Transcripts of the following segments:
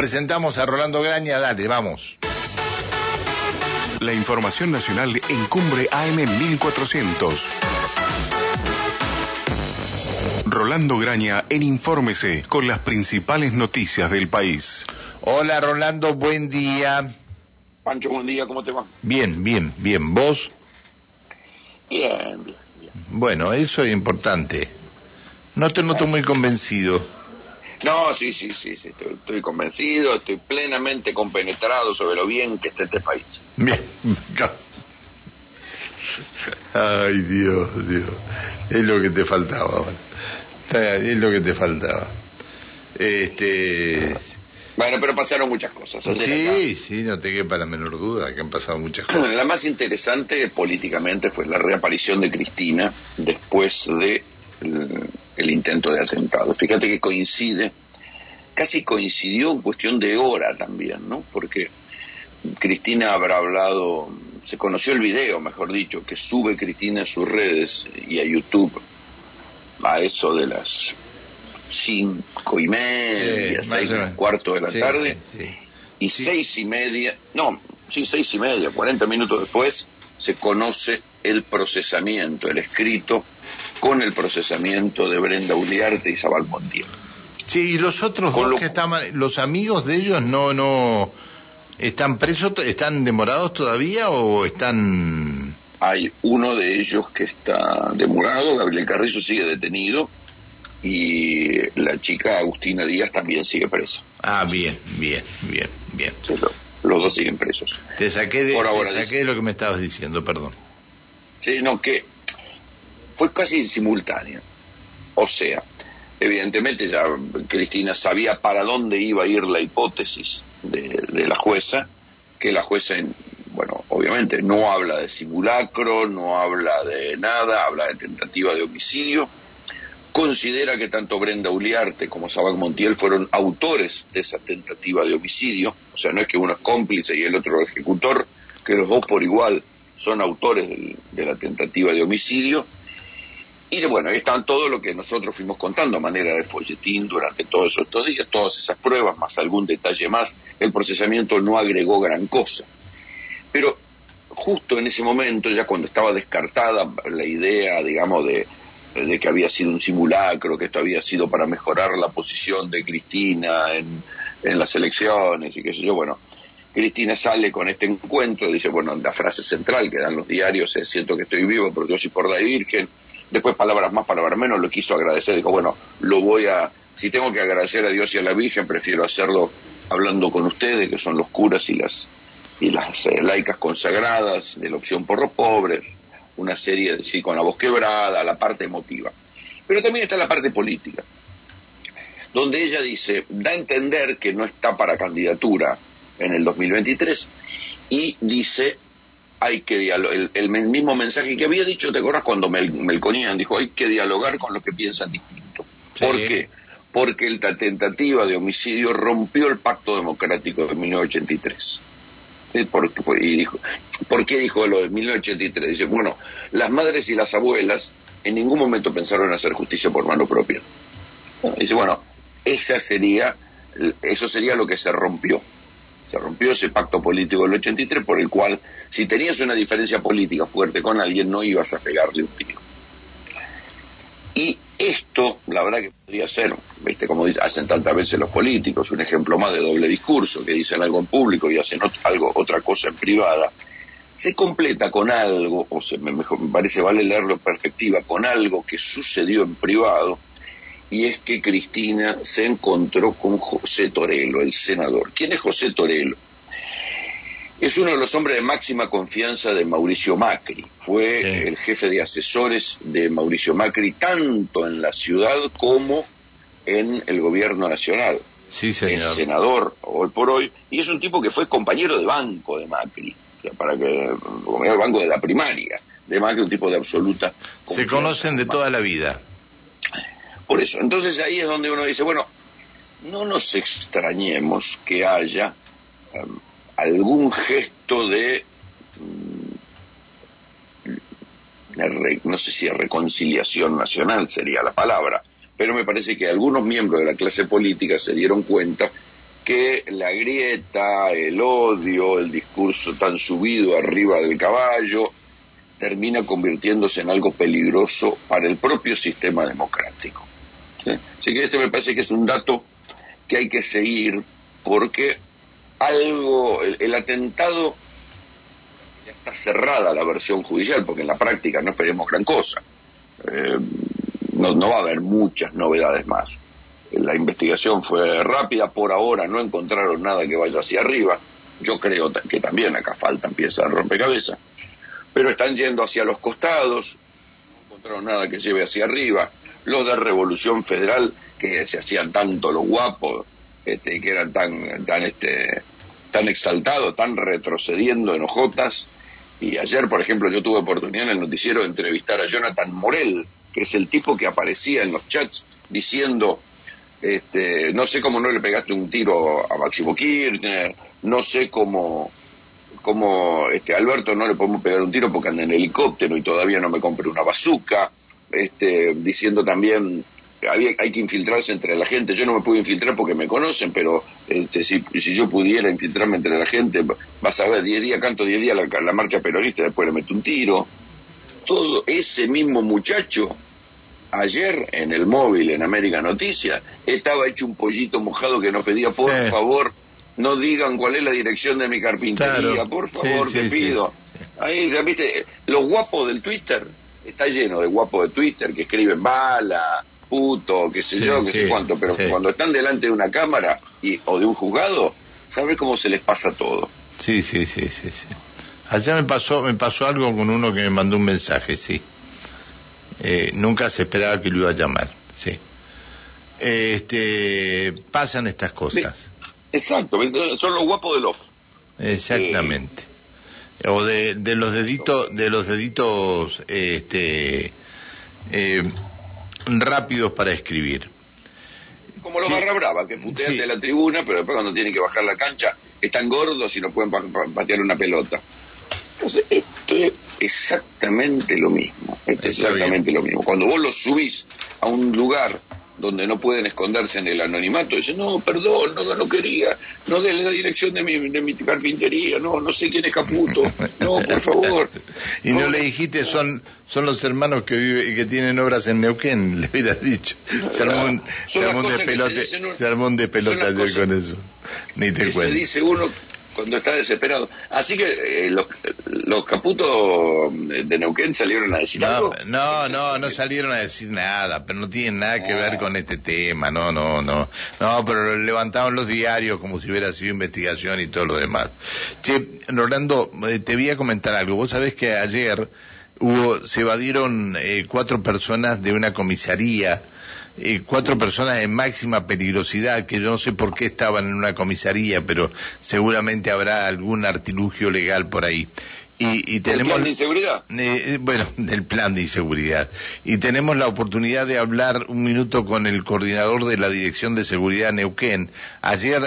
presentamos a Rolando Graña, dale, vamos. La información nacional en Cumbre AM 1400. Rolando Graña en Infórmese con las principales noticias del país. Hola Rolando, buen día. Pancho, buen día, ¿cómo te va? Bien, bien, bien. ¿Vos? Bien, bien, bien. Bueno, eso es importante. No te noto muy convencido. No, sí, sí, sí, sí estoy, estoy convencido, estoy plenamente compenetrado sobre lo bien que está este país. Bien. Ay, Dios, Dios. Es lo que te faltaba. Es lo que te faltaba. Este. Bueno, pero pasaron muchas cosas. Sí, sí, no te quepa la menor duda que han pasado muchas cosas. La más interesante políticamente fue la reaparición de Cristina después de el, el intento de atentado. Fíjate que coincide, casi coincidió en cuestión de hora también, ¿no? Porque Cristina habrá hablado, se conoció el video, mejor dicho, que sube Cristina a sus redes y a YouTube a eso de las cinco y media, Sí, seis y cuarto de la Sí, tarde, sí. y seis y media, no, sí, seis y media, cuarenta minutos después, se conoce el procesamiento, el escrito con el procesamiento de Brenda Uliarte y Zabal Montiel. Sí, y los otros Con dos lo- que estaban, los amigos de ellos no, no, están presos, están demorados todavía o están, Hay uno de ellos que está demorado, Gabriel Carrizo sigue detenido y la chica Agustina Díaz también sigue presa. ah, bien, bien, bien, bien. Los dos siguen presos. Te saqué de, Por ahora, te saqué de lo que me estabas diciendo, perdón. Sí, no, que fue casi simultáneo. O sea, evidentemente ya Cristina sabía para dónde iba a ir la hipótesis de, la jueza, que la jueza, en- bueno, obviamente no habla de simulacro, no habla de nada, habla de tentativa de homicidio, considera que tanto Brenda Uliarte como Sabac Montiel fueron autores de esa tentativa de homicidio, o sea, no es que uno es cómplice y el otro ejecutor, que los dos por igual son autores de la tentativa de homicidio. Y bueno, ahí están todo lo que nosotros fuimos contando a manera de folletín durante todos estos días, todas esas pruebas, más algún detalle más. El procesamiento no agregó gran cosa. Pero justo en ese momento, ya cuando estaba descartada la idea, digamos, de, que había sido un simulacro, que esto había sido para mejorar la posición de Cristina en, las elecciones y qué sé yo, bueno, Cristina sale con este encuentro, dice, bueno, la frase central que dan los diarios siento que estoy vivo porque yo soy por la Virgen, después palabras más, palabras menos, lo quiso agradecer, dijo, bueno, lo voy a, si tengo que agradecer a Dios y a la Virgen, prefiero hacerlo hablando con ustedes, que son los curas y las y las eh, laicas consagradas de la opción por los pobres, una serie sí, con la voz quebrada, la parte emotiva. Pero también está la parte política, donde ella dice, da a entender que no está para candidatura en el 2023 y dice, hay que dialogar, el, el mismo mensaje que había dicho, ¿te acuerdas cuando Mel, Melconian dijo, hay que dialogar con los que piensan distinto? Sí. ¿Por qué? Porque la tentativa de homicidio rompió el pacto democrático de 1983. Sí, ¿Por, qué- y dijo, ¿Por qué dijo lo de 1983? Dice, bueno, las madres y las abuelas en ningún momento pensaron en hacer justicia por mano propia. Dice, bueno, esa sería, eso sería lo que se rompió. Se rompió ese pacto político del 83 por el cual, si tenías una diferencia política fuerte con alguien, no ibas a pegarle un tiro. Y esto, la verdad que podría ser, ¿viste? como hacen tantas veces los políticos, un ejemplo más de doble discurso, que dicen algo en público y hacen algo, otra cosa en privada, se completa con algo, o se me, me parece vale leerlo en perspectiva, con algo que sucedió en privado, y es que Cristina se encontró con José Torello, el senador. ¿Quién es José Torello? Es uno de los hombres de máxima confianza de Mauricio Macri. Fue Sí. el jefe de asesores de Mauricio Macri tanto en la ciudad como en el gobierno nacional. Sí, Es señor. senador hoy por hoy y es un tipo que fue compañero de banco de Macri. Para que compañero de banco de la primaria de Macri, un tipo de absoluta. Se conocen de toda la vida. Por eso, entonces ahí es donde uno dice, bueno, no nos extrañemos que haya em, algún gesto de, mm, no sé si reconciliación nacional sería la palabra, pero me parece que algunos miembros de la clase política se dieron cuenta que la grieta, el odio, el discurso tan subido arriba del caballo, termina convirtiéndose en algo peligroso para el propio sistema democrático. Así que este me parece que es un dato que hay que seguir porque algo, el, atentado, ya está cerrada la versión judicial, porque en la práctica no esperemos gran cosa. Eh, no, no va a haber muchas novedades más. La investigación fue rápida, por ahora no encontraron nada que vaya hacia arriba. Yo creo que también acá faltan piezas de rompecabezas, pero están yendo hacia los costados, no encontraron nada que lleve hacia arriba. Los de Revolución Federal, que se hacían tanto los guapos, este, que eran tan, tan, este, tan exaltados, tan retrocediendo en ojotas. Y ayer, por ejemplo, yo tuve oportunidad en el noticiero de entrevistar a Jonathan Morel, que es el tipo que aparecía en los chats diciendo, este, no sé cómo no le pegaste un tiro a Máximo Kirchner, no sé cómo, cómo este, Alberto no le podemos pegar un tiro porque anda en helicóptero y todavía no me compré una bazuca, este, diciendo también había, hay que infiltrarse entre la gente. Yo no me pude infiltrar porque me conocen, pero este, si, si yo pudiera infiltrarme entre la gente, vas a ver, 10 días, canto 10 días la, la marcha peronista, después le meto un tiro. Todo ese mismo muchacho, ayer en el móvil, en América Noticias, estaba hecho un pollito mojado que nos pedía, por favor, no digan cuál es la dirección de mi carpintería, por favor, te pido. Ahí, viste, los guapos del Twitter, está lleno de guapos de Twitter que escriben bala, puto, qué sé yo, qué sé cuánto, pero cuando están delante de una cámara y, o de un juzgado, ¿sabes cómo se les pasa todo? Sí, sí, sí, sí, sí. Allá me pasó, me pasó algo con uno que me mandó un mensaje, sí. Eh, nunca se esperaba que lo iba a llamar, sí. este, pasan estas cosas. exacto, son los guapos del off. Exactamente. O de, de los deditos, de los deditos, este, eh, rápidos para escribir. Como los barra brava, que putean de la tribuna, pero después cuando tienen que bajar la cancha están gordos y no pueden patear una pelota. Entonces, esto es exactamente lo mismo. Esto es exactamente lo mismo. Cuando vos los subís a un lugar donde no pueden esconderse en el anonimato, dicen, no, perdón, no, no quería, no de la dirección de mi, de mi carpintería, no, no sé quién es Caputo, no, por favor. y no, le dijiste, son son los hermanos que vive, que tienen obras en Neuquén, le hubieras dicho. Se armó un, se armó un ayer con eso. Ni te cuento. Se dice uno cuando está desesperado. Así que eh, los, los, caputos de Neuquén salieron a decir no, algo. No, no, no salieron a decir nada, pero no tienen nada que ver ah. con este tema, no, no, no. No, pero levantaron los diarios como si hubiera sido investigación y todo lo demás. Che, Rolando, eh, te voy a comentar algo. Vos sabés que ayer hubo, se evadieron eh, cuatro personas de una comisaría eh, cuatro personas en máxima peligrosidad, que yo no sé por qué estaban en una comisaría, pero seguramente habrá algún artilugio legal por ahí. Y, y tenemos, ¿El plan de inseguridad? Eh, eh, bueno, el plan de inseguridad. Y tenemos la oportunidad de hablar un minuto con el coordinador de la Dirección de Seguridad Neuquén. Ayer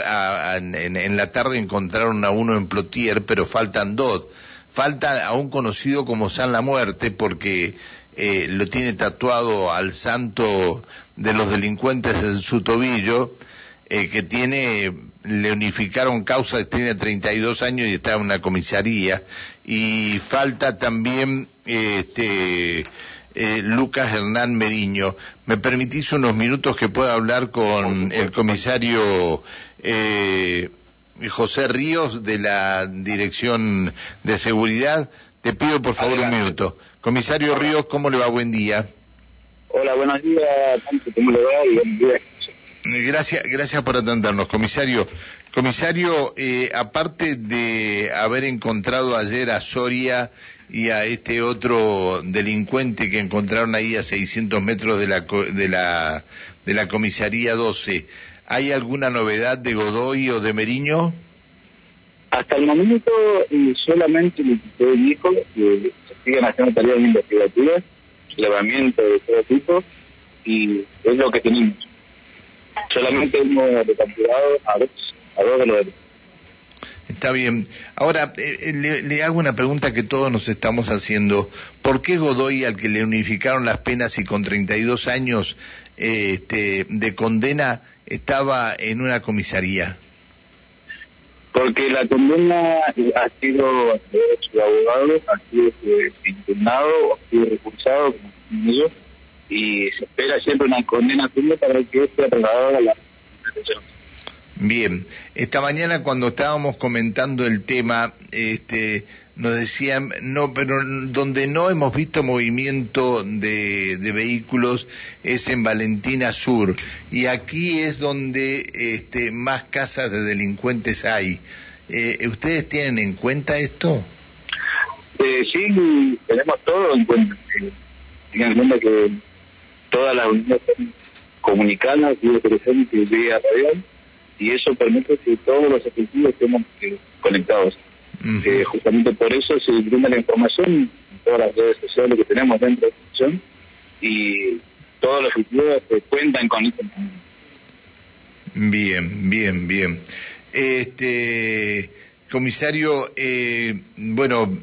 en, en, la tarde encontraron a uno en Plotier, pero faltan dos. Falta a un conocido como San la Muerte, porque eh, lo tiene tatuado al santo de los delincuentes en su tobillo, eh, que tiene, le unificaron causa, tiene 32 años y está en una comisaría, y falta también este, eh, Lucas Hernán Meriño. ¿Me permitís unos minutos que pueda hablar con el comisario eh, José Ríos de la Dirección de Seguridad? Te pido por favor un minuto. Comisario Ríos, ¿cómo le va? Buen día. Hola, buenos días, ¿cómo le va? Y buen día. Gracias, gracias por atendernos, comisario. Comisario, eh, aparte de haber encontrado ayer a Soria y a este otro delincuente que encontraron ahí a 600 metros de la, de la, de la comisaría 12, ¿hay alguna novedad de Godoy o de Meriño? Hasta el momento eh, solamente le dijo que siguen haciendo tareas investigativas, levamiento de todo tipo, y es lo que tenemos. Solamente hemos recapturado a dos, a dos de los Está bien. Ahora, eh, eh, le, hago una pregunta que todos nos estamos haciendo. ¿Por qué Godoy, al que le unificaron las penas y con 32 años eh, este, de condena, estaba en una comisaría? Porque la condena ha sido, su abogado, ha sido eh, impugnado, ha sido recursado, como y se espera siempre una condena firme para que sea trasladado a la Bien, esta mañana cuando estábamos comentando el tema, este, nos decían, no, pero donde no hemos visto movimiento de, vehículos es en Valentina Sur, y aquí es donde este, más casas de delincuentes hay. Eh, ¿Ustedes tienen en cuenta esto? Eh, sí, tenemos todo en cuenta. Tengan en cuenta que todas las unidades comunicadas, vía telefónica y vía radial, y eso permite que todos los efectivos estemos eh, conectados. Eh, justamente por eso se brinda la información en todas las redes sociales que tenemos dentro de la institución y todos los eh, cuentan con información. Bien, bien, bien. Este comisario, bueno,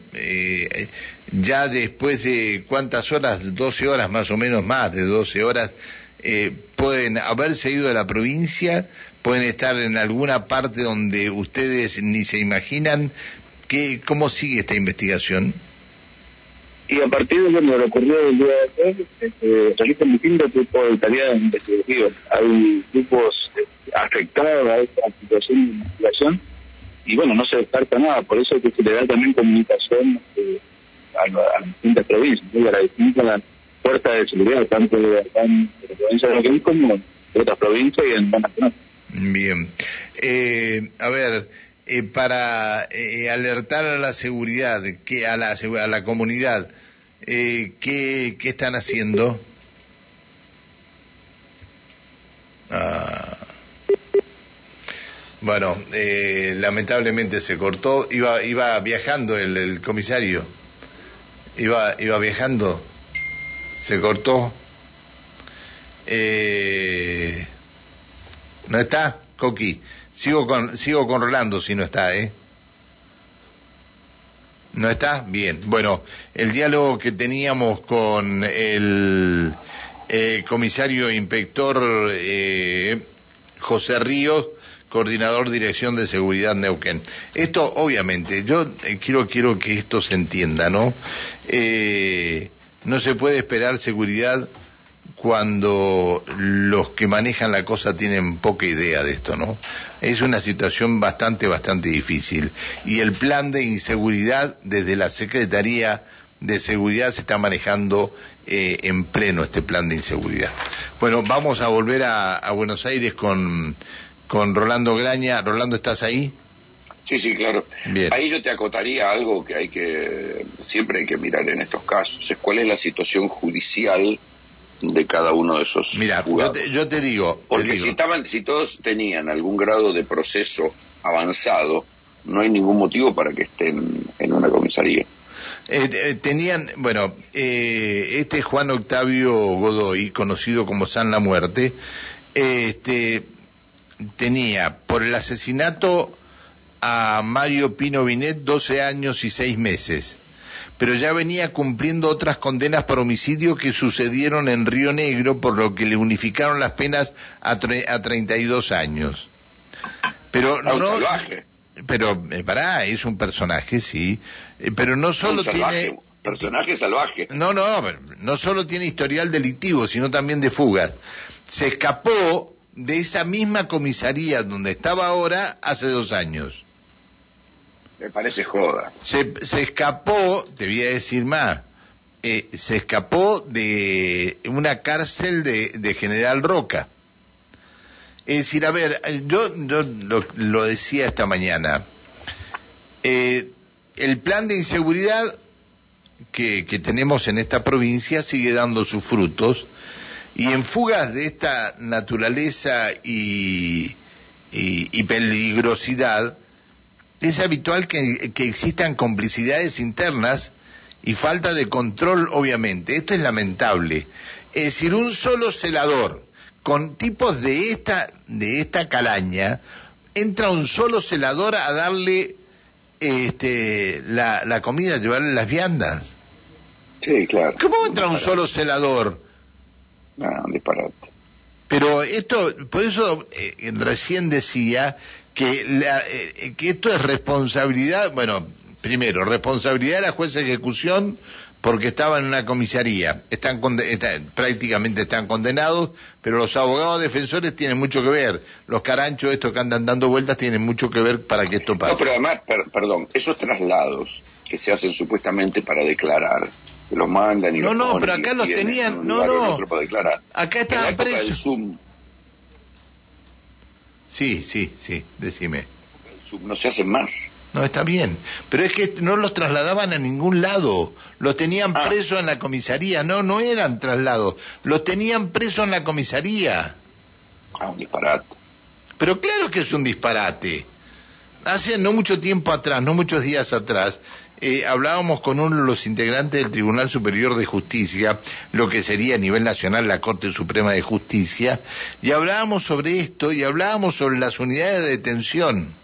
ya después de cuántas horas, 12 horas más o menos más de 12 horas, eh, pueden haberse ido de la provincia, pueden estar en alguna parte donde ustedes ni se imaginan. ¿Qué, ¿Cómo sigue esta investigación? Y a partir de lo que ocurrió el día de ayer, se realizan distintos tipos de tareas investigativas. Hay grupos eh, afectados a esta situación de investigación y bueno, no se descarta nada, por eso es que se le da también comunicación eh, a, las distintas provincias, a las distintas fuerzas de seguridad, tanto de, acá en la provincia de Neuquén como de otras provincias y en la nacional. Bien. Eh, a ver, eh, para eh, alertar a la seguridad, que a la, comunidad, eh, ¿qué, ¿qué están haciendo? Ah. Bueno, eh, lamentablemente se cortó. Iba, iba viajando el, el comisario. Iba, iba viajando se cortó. Eh, ¿No está, Coqui? Sigo con, sigo con Rolando si no está, ¿eh? ¿No está? Bien. Bueno, el diálogo que teníamos con el eh, comisario inspector eh, José Ríos, coordinador Dirección de Seguridad Neuquén. Esto, obviamente, yo eh, quiero, quiero que esto se entienda, ¿no? Eh, no se puede esperar seguridad cuando los que manejan la cosa tienen poca idea de esto, ¿no? Es una situación bastante, bastante difícil. Y el plan de inseguridad desde la Secretaría de Seguridad se está manejando eh, en pleno este plan de inseguridad. Bueno, vamos a volver a, a Buenos Aires con, con Rolando Graña. Rolando, ¿estás ahí? Sí, sí, claro. Ahí yo te acotaría algo que hay que siempre hay que mirar en estos casos, es cuál es la situación judicial de cada uno de esos Mira, yo te, digo, porque si estaban, si todos tenían algún grado de proceso avanzado, no hay ningún motivo para que estén en una comisaría. Eh, eh, tenían, bueno, eh, este Juan Octavio Godoy, conocido como San la Muerte, este, tenía por el asesinato a Mario Pino Binet 12 años y 6 meses, pero ya venía cumpliendo otras condenas por homicidio que sucedieron en Río Negro, por lo que le unificaron las penas a, a 32 años. Pero no, pero eh, pará, es un personaje, sí, eh, pero no solo tiene personaje salvaje. No, no, no solo tiene historial delictivo, sino también de fugas. Se escapó de esa misma comisaría donde estaba ahora hace dos años. Me parece joda. Se, se escapó, te voy a decir más, eh, se escapó de una cárcel de, General Roca. Es decir, a ver, yo, yo lo, decía esta mañana, eh, el plan de inseguridad que, que tenemos en esta provincia sigue dando sus frutos y en fugas de esta naturaleza y, y, y peligrosidad, es habitual que, existan complicidades internas y falta de control, obviamente. Esto es lamentable. Es decir, un solo celador con tipos de esta, de esta calaña, entra un solo celador a darle este, la, la comida, a llevarle las viandas. Sí, claro. ¿Cómo entra un solo celador? No, disparate. Pero esto, por eso eh, recién decía que, eh, que esto es responsabilidad, bueno, primero, responsabilidad de la jueza de ejecución porque estaban en una comisaría, están, prácticamente están condenados, pero los abogados defensores tienen mucho que ver, los caranchos estos que andan dando vueltas tienen mucho que ver para que esto pase. No, pero además, perdón, esos traslados que se hacen supuestamente para declarar, que los mandan y no, los no, pero acá los tenían, no, no, para declarar. acá estaban presos. Sí, sí, sí, decime. no se hacen más. No, está bien. Pero es que no los trasladaban a ningún lado. Los tenían ah. presos en la comisaría. No, no eran traslados. Los tenían presos en la comisaría. Ah, un disparate. Pero claro que es un disparate. Hace no mucho tiempo atrás, no muchos días atrás, eh, hablábamos con uno de los integrantes del Tribunal Superior de Justicia, lo que sería a nivel nacional la Corte Suprema de Justicia, y hablábamos sobre esto y hablábamos sobre las unidades de detención.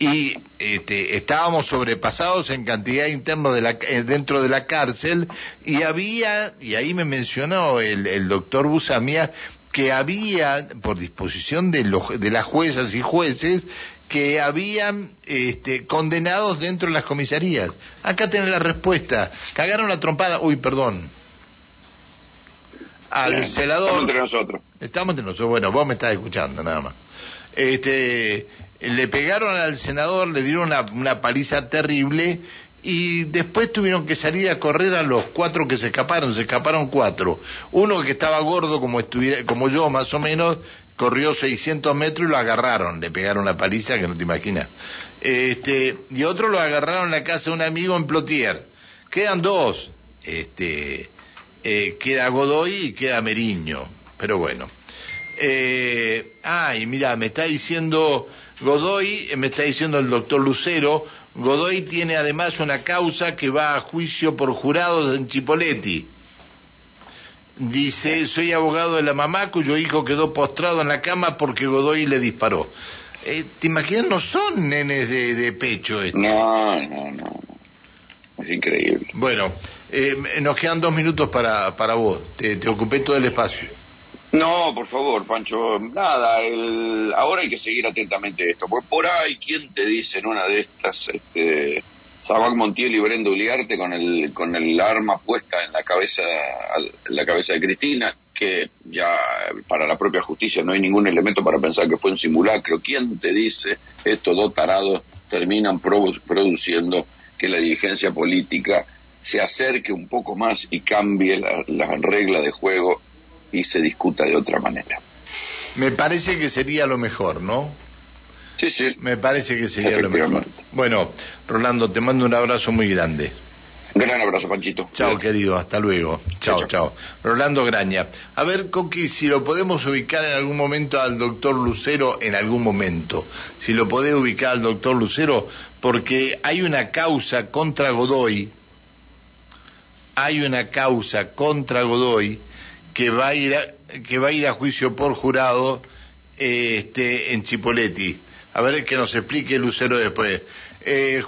Y este, estábamos sobrepasados en cantidad de la, eh, dentro de la cárcel y había, y ahí me mencionó el, el doctor Busamia, que había, por disposición de, los, de las juezas y jueces, que habían este, condenados dentro de las comisarías. Acá tenés la respuesta. Cagaron la trompada. Uy, perdón. Al celador. Estamos entre nosotros. Estamos entre nosotros. Bueno, vos me estás escuchando, nada más. Este, le pegaron al senador, le dieron una, paliza terrible y después tuvieron que salir a correr a los cuatro que se escaparon, se escaparon cuatro. Uno que estaba gordo como, estuviera, como yo más o menos, corrió 600 metros y lo agarraron, le pegaron la paliza que no te imaginas. Este, y otro lo agarraron en la casa de un amigo en Plotier. Quedan dos, este, eh, queda Godoy y queda Meriño, pero bueno. Eh, ay, mira, me está diciendo Godoy, me está diciendo el doctor Lucero, Godoy tiene además una causa que va a juicio por jurados en Chipoletti. Dice, soy abogado de la mamá cuyo hijo quedó postrado en la cama porque Godoy le disparó. Eh, ¿Te imaginas? No son nenes de, pecho estos. No, no, no. Es increíble. Bueno, eh, nos quedan dos minutos para, para vos. te ocupé todo el espacio. No, por favor, Pancho, nada, el, ahora hay que seguir atentamente esto, porque por ahí, ¿quién te dice en una de estas, este, Sabac Montiel y Brenda Uliarte con el, con el arma puesta en la cabeza, en la cabeza de Cristina, que ya para la propia justicia no hay ningún elemento para pensar que fue un simulacro. ¿Quién te dice estos dos tarados terminan produciendo que la dirigencia política se acerque un poco más y cambie las reglas de juego y se discuta de otra manera. Me parece que sería lo mejor, ¿no? Sí, sí. Me parece que sería lo mejor. Bueno, Rolando, te mando un abrazo muy grande. Gran abrazo, Panchito. Chao, querido, hasta luego. Chao, chao. Rolando Graña. A ver, Coqui, si lo podemos ubicar en algún momento al doctor Lucero, en algún momento. Si lo podés ubicar al doctor Lucero, porque hay una causa contra Godoy. Hay una causa contra Godoy que va a ir a, que va a ir a juicio por jurado este, en Chipoletti. A ver que nos explique Lucero después. Eh,